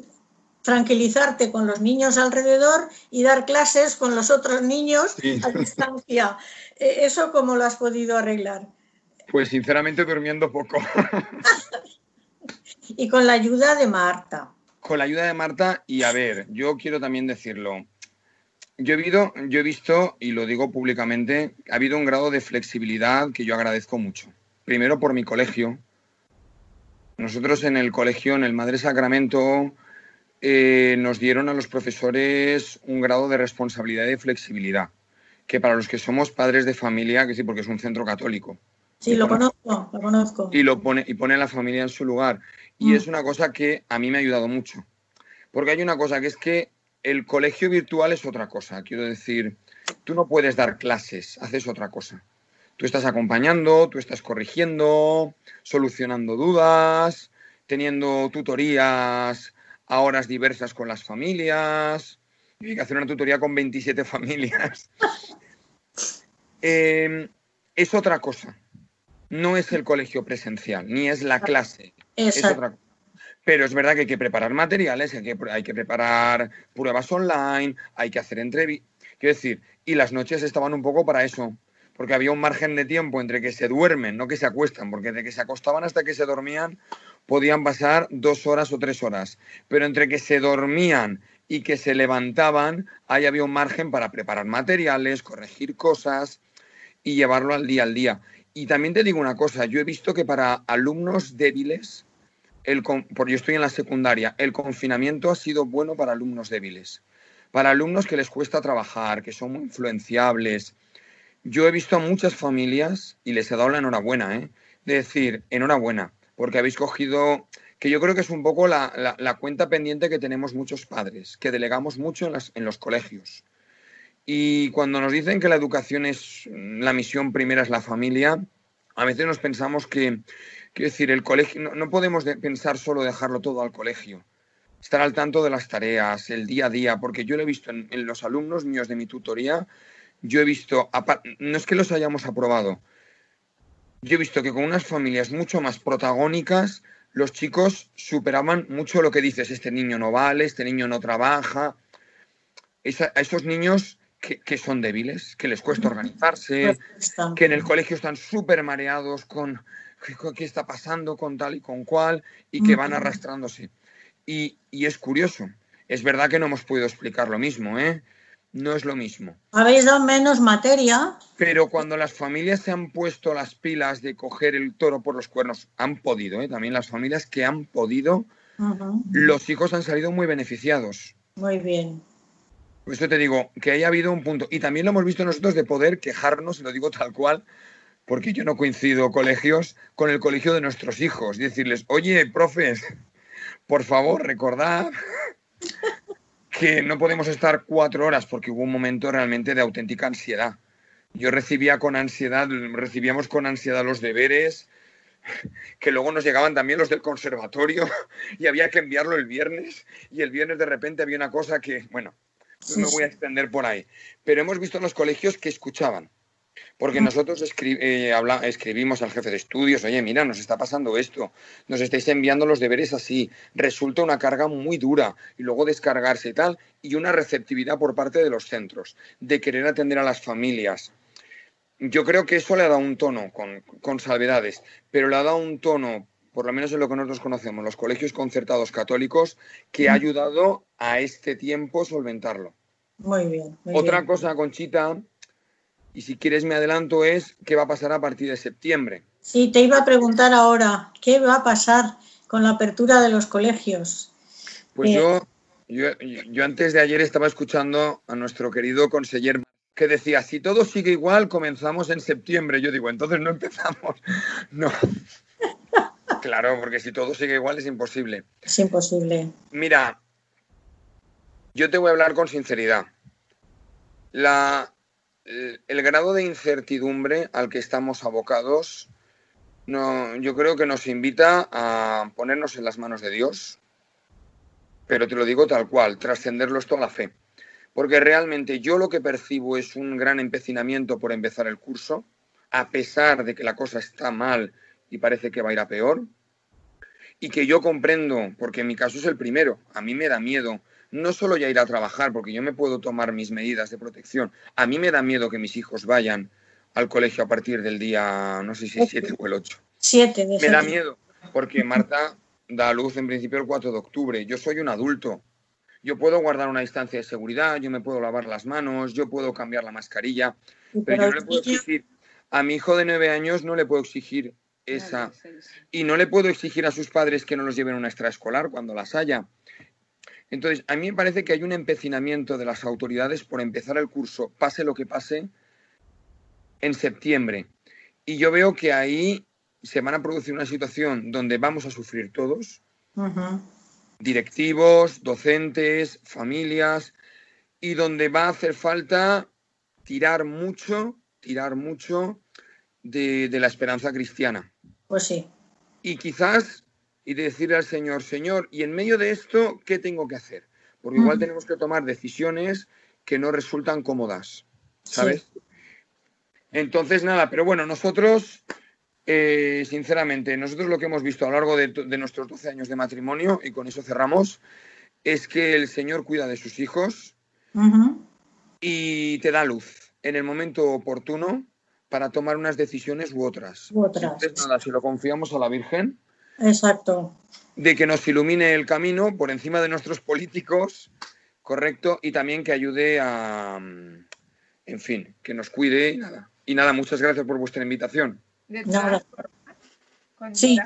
tranquilizarte con los niños alrededor y dar clases con los otros niños a distancia. Eh, ¿Eso cómo lo has podido arreglar? Pues sinceramente durmiendo poco. y con la ayuda de Marta. Con la ayuda de Marta y a ver, yo quiero también decirlo, yo he, visto, yo he visto, y lo digo públicamente, ha habido un grado de flexibilidad que yo agradezco mucho. Primero por mi colegio. Nosotros en el colegio, en el Madre Sacramento, eh, nos dieron a los profesores un grado de responsabilidad y flexibilidad, que para los que somos padres de familia, que sí, porque es un centro católico. Sí, lo conozco, lo conozco. Y, lo pone, y pone a la familia en su lugar. Y mm. es una cosa que a mí me ha ayudado mucho. Porque hay una cosa que es que el colegio virtual es otra cosa. Quiero decir, tú no puedes dar clases, haces otra cosa. Tú estás acompañando, tú estás corrigiendo, solucionando dudas, teniendo tutorías a horas diversas con las familias. Yo que hacer una tutoría con 27 familias. Em, es otra cosa. No es el colegio presencial, ni es la clase. Es otra cosa. Pero es verdad que hay que preparar materiales, hay que, hay que preparar pruebas online, hay que hacer entrevistas. Quiero decir, y las noches estaban un poco para eso, porque había un margen de tiempo entre que se duermen, no que se acuestan, porque de que se acostaban hasta que se dormían podían pasar dos horas o tres horas. Pero entre que se dormían y que se levantaban, ahí había un margen para preparar materiales, corregir cosas y llevarlo al día al día. Y también te digo una cosa, yo he visto que para alumnos débiles, el, porque yo estoy en la secundaria, el confinamiento ha sido bueno para alumnos débiles, para alumnos que les cuesta trabajar, que son muy influenciables. Yo he visto a muchas familias y les he dado la enhorabuena, ¿eh? de decir, enhorabuena, porque habéis cogido, que yo creo que es un poco la, cuenta pendiente que tenemos muchos padres, que delegamos mucho en, los colegios. Y cuando nos dicen que la educación es la misión primera es la familia, a veces nos pensamos que Quiero decir, el colegio, no, podemos pensar solo dejarlo todo al colegio. Estar al tanto de las tareas, el día a día, porque yo lo he visto en, los alumnos míos de mi tutoría, yo he visto, no es que los hayamos aprobado, yo he visto que con unas familias mucho más protagónicas, los chicos superaban mucho lo que dices, este niño no vale, este niño no trabaja. a esos niños que, que, son débiles, que les cuesta organizarse, que en el colegio están súper mareados con qué está pasando con tal y con cual y que van arrastrándose. Y, es curioso, es verdad que no hemos podido explicar lo mismo, ¿eh? no es lo mismo. Habéis dado menos materia. Pero cuando las familias se han puesto las pilas de coger el toro por los cuernos, han podido, ¿eh? también las familias que han podido, los hijos han salido muy beneficiados. Muy bien. Por eso te digo que haya habido un punto. Y también lo hemos visto nosotros de poder quejarnos, y lo digo tal cual, porque yo no coincido colegios con el colegio de nuestros hijos. Y decirles, oye, profes, por favor, recordad que no podemos estar cuatro horas porque hubo un momento realmente de auténtica ansiedad. Yo recibía con ansiedad, recibíamos con ansiedad los deberes, que luego nos llegaban también los del conservatorio y había que enviarlo el viernes y el viernes de repente había una cosa que, bueno, no me voy a extender por ahí, pero hemos visto en los colegios que escuchaban. Porque nosotros escri- eh, habla- escribimos al jefe de estudios, oye, mira, nos está pasando esto, nos estáis enviando los deberes así, resulta una carga muy dura y luego descargarse y tal, y una receptividad por parte de los centros, de querer atender a las familias. Yo creo que eso le ha dado un tono, con, con salvedades, pero le ha dado un tono, por lo menos en lo que nosotros conocemos, los colegios concertados católicos, que ha ayudado a este tiempo solventarlo. Muy bien. muy Otra bien. cosa, Conchita, y si quieres me adelanto, es qué va a pasar a partir de septiembre. Sí, te iba a preguntar ahora, ¿qué va a pasar con la apertura de los colegios? Pues Eh. yo, yo, yo antes de ayer estaba escuchando a nuestro querido conseller que decía, si todo sigue igual, comenzamos en septiembre. Yo digo, entonces no empezamos. No. Claro, porque si todo sigue igual es imposible. Es imposible. Mira, yo te voy a hablar con sinceridad. La, el, el grado de incertidumbre al que estamos abocados, no, yo creo que nos invita a ponernos en las manos de Dios, pero te lo digo tal cual, trascenderlo esto a la fe. Porque realmente yo lo que percibo es un gran empecinamiento por empezar el curso, a pesar de que la cosa está mal y parece que va a ir a peor, y que yo comprendo, porque en mi caso es el primero, a mí me da miedo no solo ya ir a trabajar, porque yo me puedo tomar mis medidas de protección, a mí me da miedo que mis hijos vayan al colegio a partir del día, no sé si el 7 o el 8. Siete de Me da miedo, porque Marta da a luz en principio el 4 de octubre. Yo soy un adulto. Yo puedo guardar una distancia de seguridad, yo me puedo lavar las manos, yo puedo cambiar la mascarilla, Y pero yo no le puedo exigir a mi hijo de nueve años, no le puedo exigir esa, y no le puedo exigir a sus padres que no los lleven a una extraescolar cuando las haya. Entonces, a mí me parece que hay un empecinamiento de las autoridades por empezar el curso, pase lo que pase, en septiembre. Y yo veo que ahí se van a producir una situación donde vamos a sufrir todos, directivos, docentes, familias, y donde va a hacer falta tirar mucho, tirar mucho de, de la esperanza cristiana. Pues sí. Y quizás, y decirle al Señor, Señor, y en medio de esto, ¿qué tengo que hacer? Porque igual Ujú. tenemos que tomar decisiones que no resultan cómodas, ¿sabes? Entonces, nada, pero bueno, nosotros, eh, sinceramente, nosotros lo que hemos visto a lo largo de, nuestros 12 años de matrimonio, y con eso cerramos, es que el Señor cuida de sus hijos y te da luz en el momento oportuno para tomar unas decisiones u otras. U otras. Entonces, nada, si lo confiamos a la Virgen, Exacto. de que nos ilumine el camino por encima de nuestros políticos, correcto, y también que ayude a, en fin, que nos cuide y nada. Y nada, muchas gracias por vuestra invitación. De Nada. todas formas, Sí.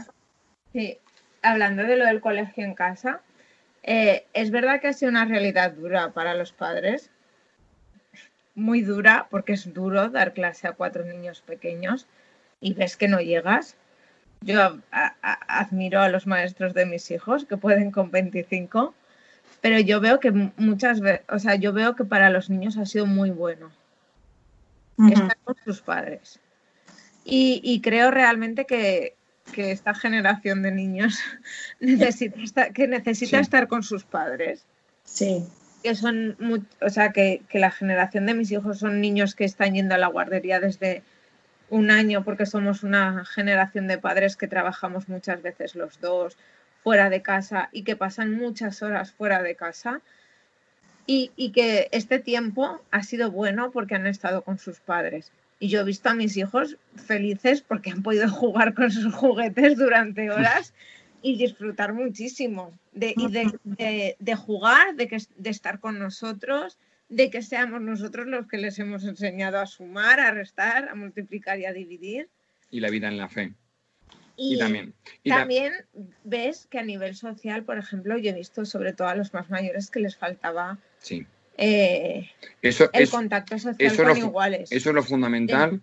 Sí, hablando de lo del colegio en casa, eh, es verdad que ha sido una realidad dura para los padres, muy dura, porque es duro dar clase a cuatro niños pequeños y ves que no llegas. Yo a- a- admiro a los maestros de mis hijos que pueden con 25, pero yo veo que mu- muchas veces, o sea, yo veo que para los niños ha sido muy bueno estar con sus padres. Y, y creo realmente que, que esta generación de niños necesita estar, que necesita Sí. estar con sus padres. Sí. Que son, o sea, que, que la generación de mis hijos son niños que están yendo a la guardería desde un año, porque somos una generación de padres que trabajamos muchas veces los dos fuera de casa y que pasan muchas horas fuera de casa. Y, y que este tiempo ha sido bueno porque han estado con sus padres. Y yo he visto a mis hijos felices porque han podido jugar con sus juguetes durante horas y disfrutar muchísimo de, y de, de- de jugar, de, que, de estar con nosotros, de que seamos nosotros los que les hemos enseñado a sumar, a restar, a multiplicar y a dividir. Y la vida en la fe. Y, Y también. y también ves que a nivel social, por ejemplo, yo he visto sobre todo a los más mayores que les faltaba Sí. eh, Eso, el contacto social eso con lo iguales. eso es lo fundamental,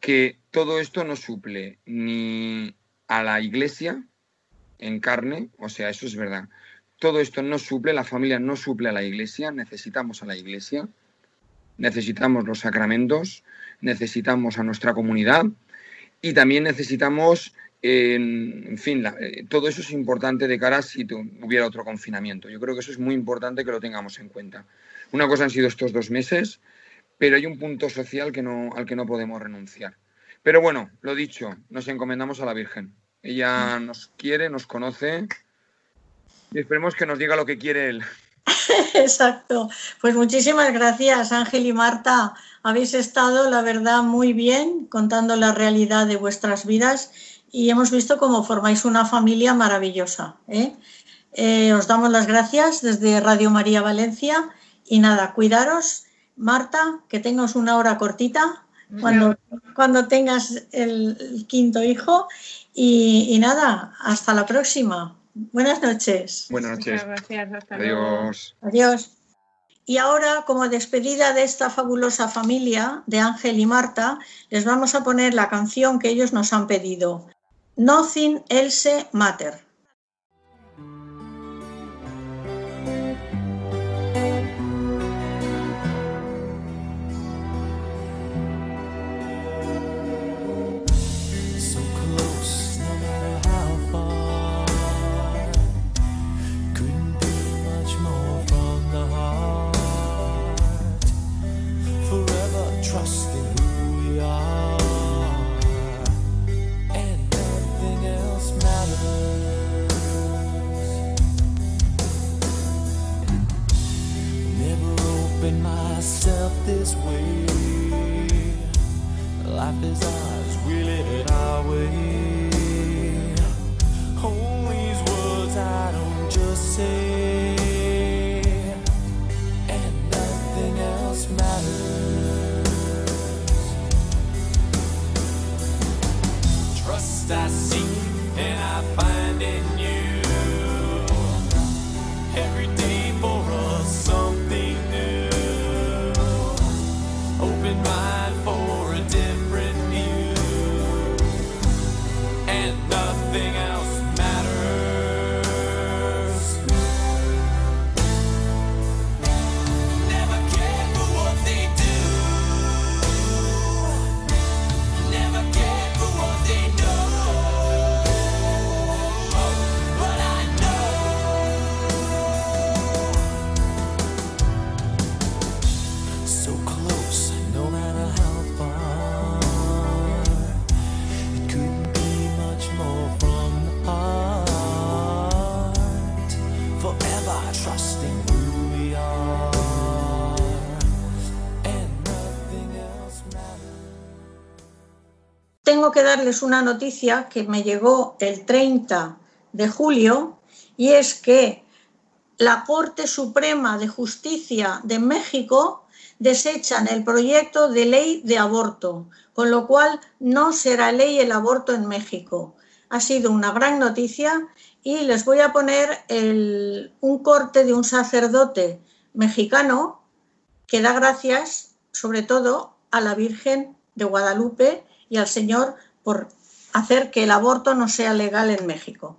que todo esto no suple ni a la iglesia en carne, o sea, eso es verdad. Todo esto no suple, la familia no suple a la iglesia, necesitamos a la iglesia, necesitamos los sacramentos, necesitamos a nuestra comunidad y también necesitamos, en, en fin, la- eh, todo eso es importante de cara a si hubiera otro confinamiento. Yo creo que eso es muy importante que lo tengamos en cuenta. Una cosa han sido estos dos meses, pero hay un punto social que no, al que no podemos renunciar. Pero bueno, lo dicho, nos encomendamos a la Virgen. Ella nos quiere, nos conoce y esperemos que nos diga lo que quiere Él. Exacto. Pues muchísimas gracias, Ángel y Marta. Habéis estado, la verdad, muy bien contando la realidad de vuestras vidas y hemos visto cómo formáis una familia maravillosa. ¿eh? Eh, os damos las gracias desde Radio María Valencia y nada, cuidaros. Marta, que tengas una hora cortita cuando, cuando tengas el, el quinto hijo y, y nada, hasta la próxima. Buenas noches. Buenas noches. Muchas gracias, hasta luego. Adiós. Adiós. Y ahora, como despedida de esta fabulosa familia de Ángel y Marta, les vamos a poner la canción que ellos nos han pedido. Nothing else matter. Tengo que darles una noticia que me llegó el 30 de julio y es que la Corte Suprema de Justicia de México desechan el proyecto de ley de aborto, con lo cual no será ley el aborto en México. Ha sido una gran noticia y les voy a poner el- un corte de un sacerdote mexicano que da gracias sobre todo a la Virgen de Guadalupe y al Señor por hacer que el aborto no sea legal en México.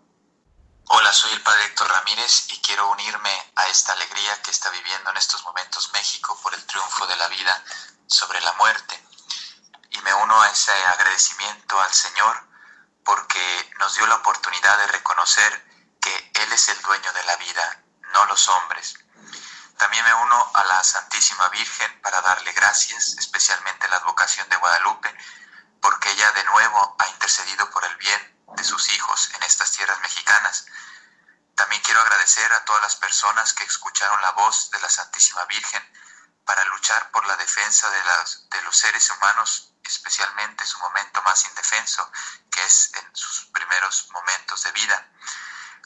Hola, soy el Padre Héctor Ramírez y quiero unirme a esta alegría que está viviendo en estos momentos México por el triunfo de la vida sobre la muerte. Y me uno a ese agradecimiento al Señor porque nos dio la oportunidad de reconocer que Él es el dueño de la vida, no los hombres. También me uno a la Santísima Virgen para darle gracias, especialmente la advocación de Guadalupe, porque ella de nuevo ha intercedido por el bien de sus hijos en estas tierras mexicanas. También quiero agradecer a todas las personas que escucharon la voz de la Santísima Virgen para luchar por la defensa de, los seres humanos, especialmente en su momento más indefenso, que es en sus primeros momentos de vida.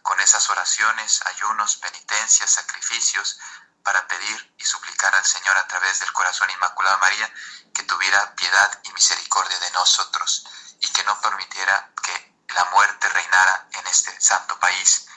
Con esas oraciones, ayunos, penitencias, sacrificios, para pedir y suplicar al Señor través del corazón inmaculado María, que tuviera piedad y misericordia de nosotros y que no permitiera que la muerte reinara en este santo país.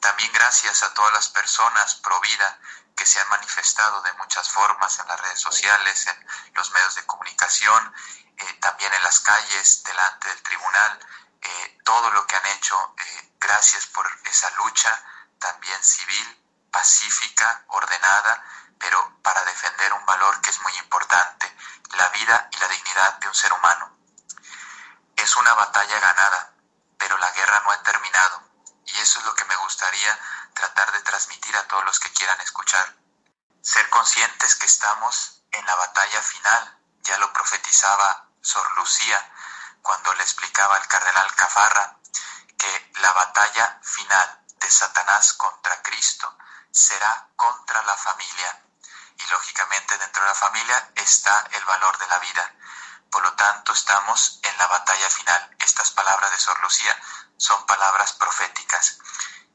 También gracias a todas las personas pro vida que se han manifestado de muchas formas en las redes sociales, en los medios de comunicación, eh, también en las calles, delante del tribunal, eh, todo lo que han hecho, eh, gracias por esa lucha también civil, pacífica, ordenada, pero para defender un valor que es muy importante, la vida y la dignidad de un ser humano. Es una batalla ganada, pero la guerra no ha terminado, y eso es lo que me gustaría tratar de transmitir a todos los que quieran escuchar. Ser conscientes que estamos en la batalla final, ya lo profetizaba Sor Lucía cuando le explicaba al cardenal Cafarra que la batalla final de Satanás contra Cristo será contra la familia. Y lógicamente dentro de la familia está el valor de la vida. Por lo tanto, estamos en la batalla final. Estas palabras de Sor Lucía son palabras proféticas.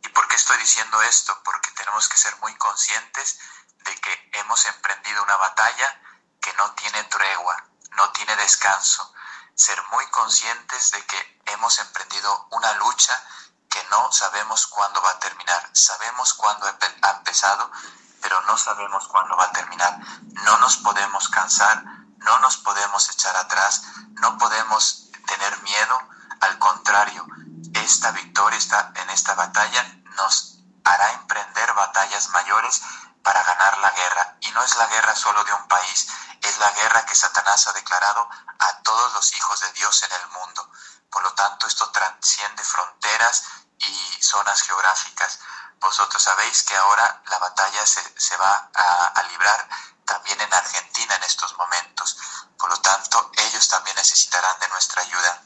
¿Y por qué estoy diciendo esto? Porque tenemos que ser muy conscientes de que hemos emprendido una batalla que no tiene tregua, no tiene descanso. Ser muy conscientes de que hemos emprendido una lucha que no sabemos cuándo va a terminar. Sabemos cuándo ha empezado, pero no sabemos cuándo va a terminar. No nos podemos cansar, no nos podemos echar atrás, no podemos tener miedo. Al contrario, esta victoria está en esta batalla nos hará emprender batallas mayores para ganar la guerra. Y no es la guerra solo de un país, es la guerra que Satanás ha declarado a todos los hijos de Dios en el mundo. Por lo tanto, esto trasciende fronteras y zonas geográficas. Vosotros sabéis que ahora la batalla se, va a, a librar también en Argentina en estos momentos. Por lo tanto, ellos también necesitarán de nuestra ayuda.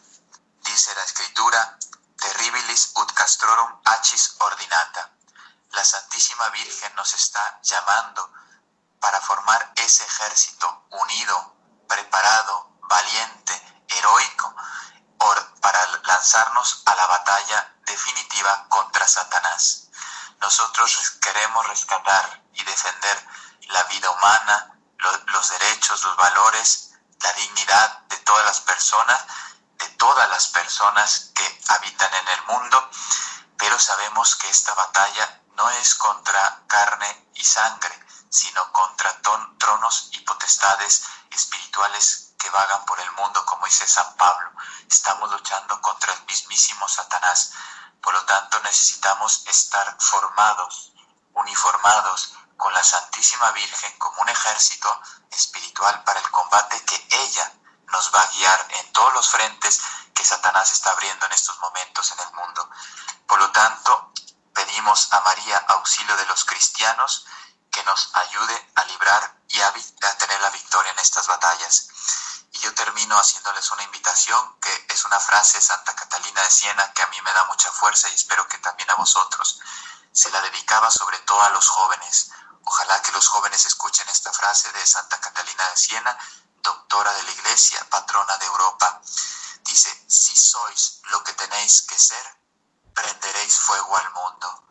Dice la escritura, terribilis ut castrorum achis ordinata. La Santísima Virgen nos está llamando para formar ese ejército unido, preparado, valiente, heroico, para lanzarnos a la batalla definitiva contra Satanás. Nosotros queremos rescatar y defender la vida humana, los derechos, los valores, la dignidad de todas las personas, de todas las personas que habitan en el mundo, pero sabemos que esta batalla no es contra carne y sangre, sino contra tronos y potestades espirituales que vagan por el mundo, como dice San Pablo. Estamos luchando contra el mismísimo Satanás. Por lo tanto, necesitamos estar formados, uniformados con la Santísima Virgen como un ejército espiritual para el combate que ella nos va a guiar en todos los frentes que Satanás está abriendo en estos momentos en el mundo. Por lo tanto, pedimos a María, auxilio de los cristianos, que nos ayude a librar y a, tener la victoria en estas batallas. Y yo termino haciéndoles una invitación, que es una frase de Santa Catalina de Siena que a mí me da mucha fuerza y espero que también a vosotros. Se la dedicaba sobre todo a los jóvenes. Ojalá que los jóvenes escuchen esta frase de Santa Catalina de Siena doctora de la Iglesia, patrona de Europa. Dice, si sois lo que tenéis que ser, prenderéis fuego al mundo.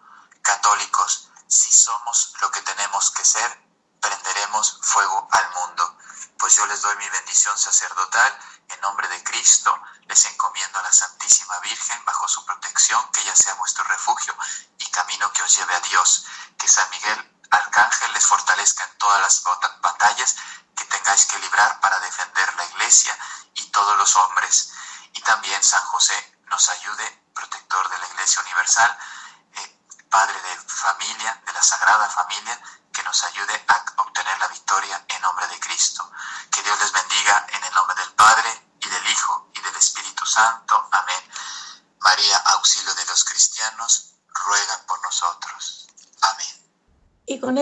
Católicos, si somos lo que tenemos que ser, prenderemos fuego al mundo. Pues yo les doy mi bendición sacerdotal, en nombre de Cristo, les encomiendo a la Santísima Virgen bajo su protección, que ella sea vuestro refugio y camino que os lleve a Dios. Que San Miguel Arcángel les fortalezca en todas las batallas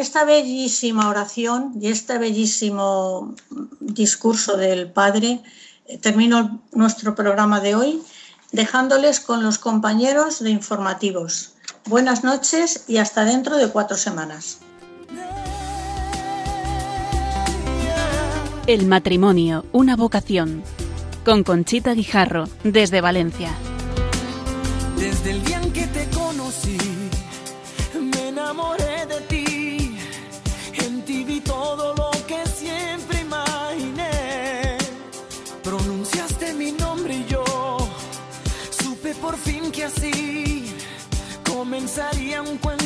esta bellísima oración y este bellísimo discurso del Padre, eh, termino nuestro programa de hoy dejándoles con los compañeros de informativos. Buenas noches y hasta dentro de cuatro semanas. El matrimonio, una vocación. Con Conchita Guijarro, desde Valencia. Desde el día en que así comenzaría un cuento